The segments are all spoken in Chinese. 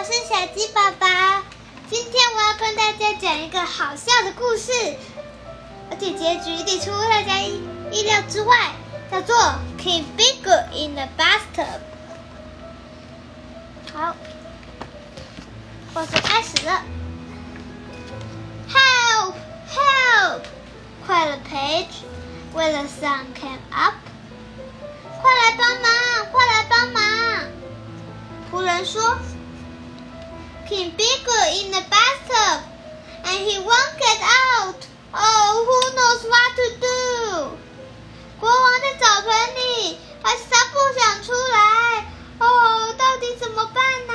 我是小鸡宝宝。今天我要跟大家讲一个好笑的故事，而且结局一定出乎大家意意料之外，叫做《King Bigger in the Bathtub》。好，故事开始了。Help! Help! 快了，Page。为了 sun came up，快来帮忙，快来帮忙！仆人说 ：“King Bigger in the bathtub, and he won't get out. Oh, who knows what to do？” 国王在澡盆里，还是他不想出来？哦，到底怎么办呢？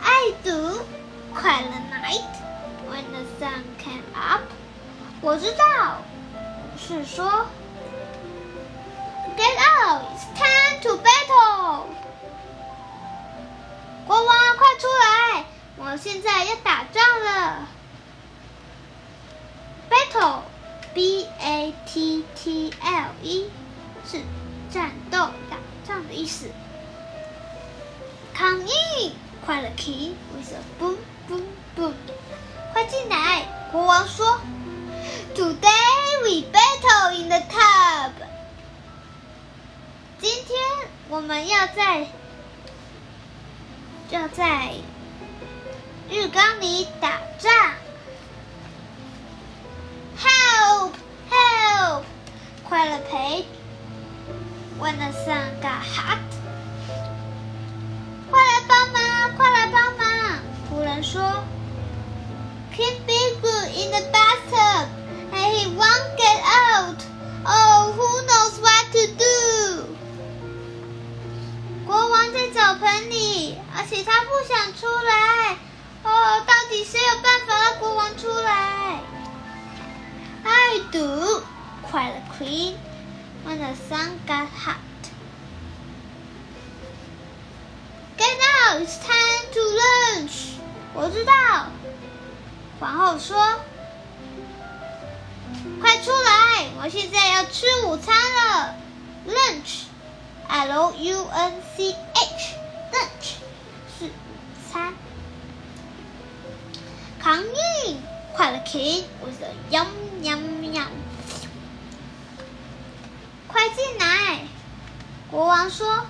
I do，快乐 night when the sun came up。我知道，是说。Get out! It's time to battle. 国王，快出来！我现在要打仗了。Battle, B-A-T-T-L-E，是战斗、打仗的意思。Come in，快乐 key with a boom boom boom，快进来！国王说：Today we battle in the tub。今天我们要在要在浴缸里打仗。Help! Help! 快乐陪。When the sun got hot，快来帮忙，快来帮忙！仆人说：“Keep Bigger in the bathtub, and he won't get out. Oh, who knows what to do？” 国王在澡盆里， 而且他不想出来。哦，到底谁有办法让国王出来？I do，快乐 Queen。When the sun got hot, get out! It's time to lunch. 我知道。皇后说：“快出来，我现在要吃午餐了。”Lunch。L U N C Come in，快乐 King with a yum yum yum，快进来！国王说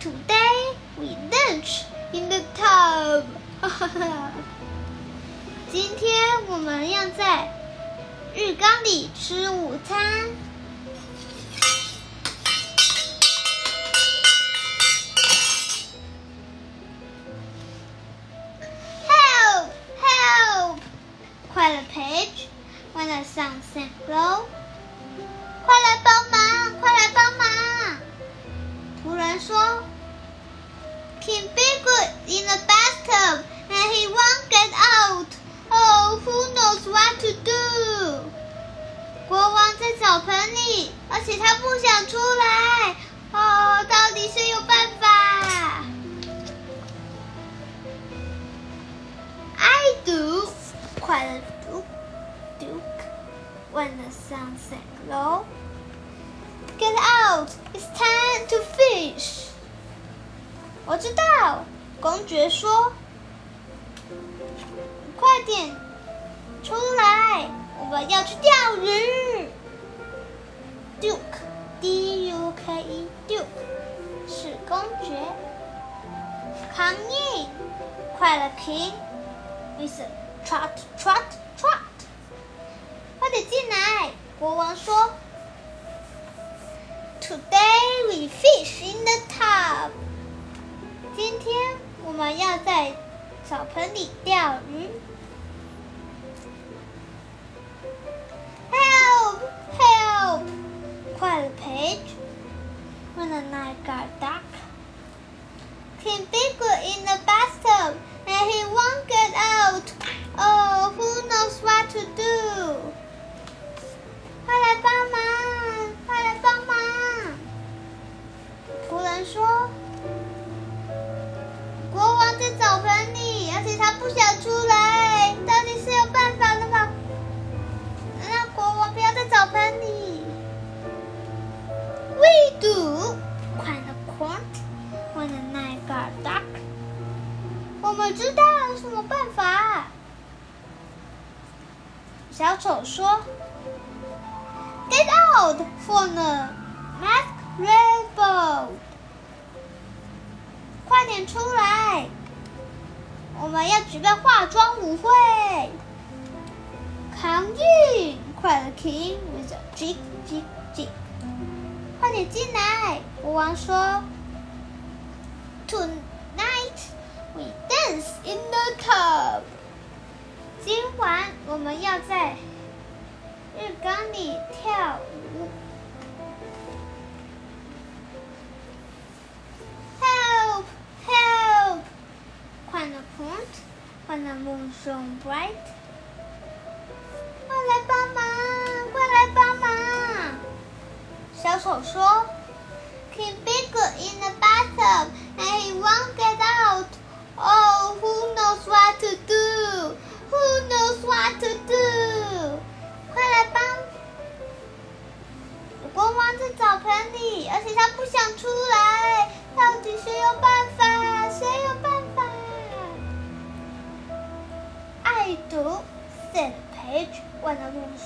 ：“Today we lunch in the tub。”哈哈！今天我们要在浴缸里吃午餐。快乐 Page when the sun sank low，快来帮忙，快来帮忙！仆人说：“King Bigger in the bathtub and he won't get out. Oh, who knows what to do？” 国王在澡盆里，而且他不想出来。哦，到底谁有办 快乐。Duke, when the sun sank low. Get out! It's time to fish. 我知道，公爵说：“快点出来，我们要去钓鱼。” Duke, D-U-K-E, Duke 是公爵。Come in，快乐 King，Listen trot, trot, trot. 快点进来！国王说：“Today we fish in the tub。”今天我们要在澡盆里钓鱼。Help! Help! 快乐 Page. When the night got dark, King Bigger in the bathtub, and he won't get out. Oh, who knows what to do? 快来帮忙！ 小丑说：“Get out for the masquerade！快点出来，我们要举办化妆舞会。” Come in! cried the king with a jig, jig, jig. 快点进来！国王说：“Tonight we dance in the tub。今晚我们要在浴缸里跳舞。Help! Help! cried the prince when the moon shone bright. 快来帮忙！快来帮忙！小丑说：“King Bigger in the bathtub and he won't get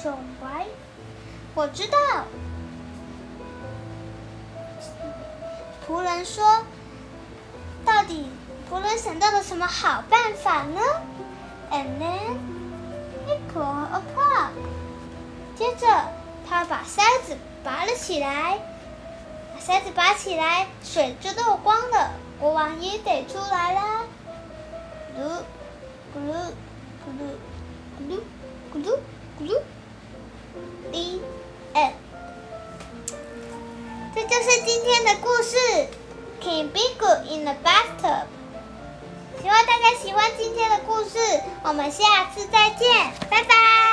when the moon shone bright. 我知道。仆人说：“到底仆人想到了什么好办法呢？”And then he pulled a plug. 接着他把塞子拔了起来，把塞子拔起来，水就漏光了。国王也得出来啦。咕噜咕噜咕噜咕噜咕噜咕噜。The end。这就是今天的故事，Can be good in the bathtub。希望大家喜欢今天的故事，我们下次再见，拜拜。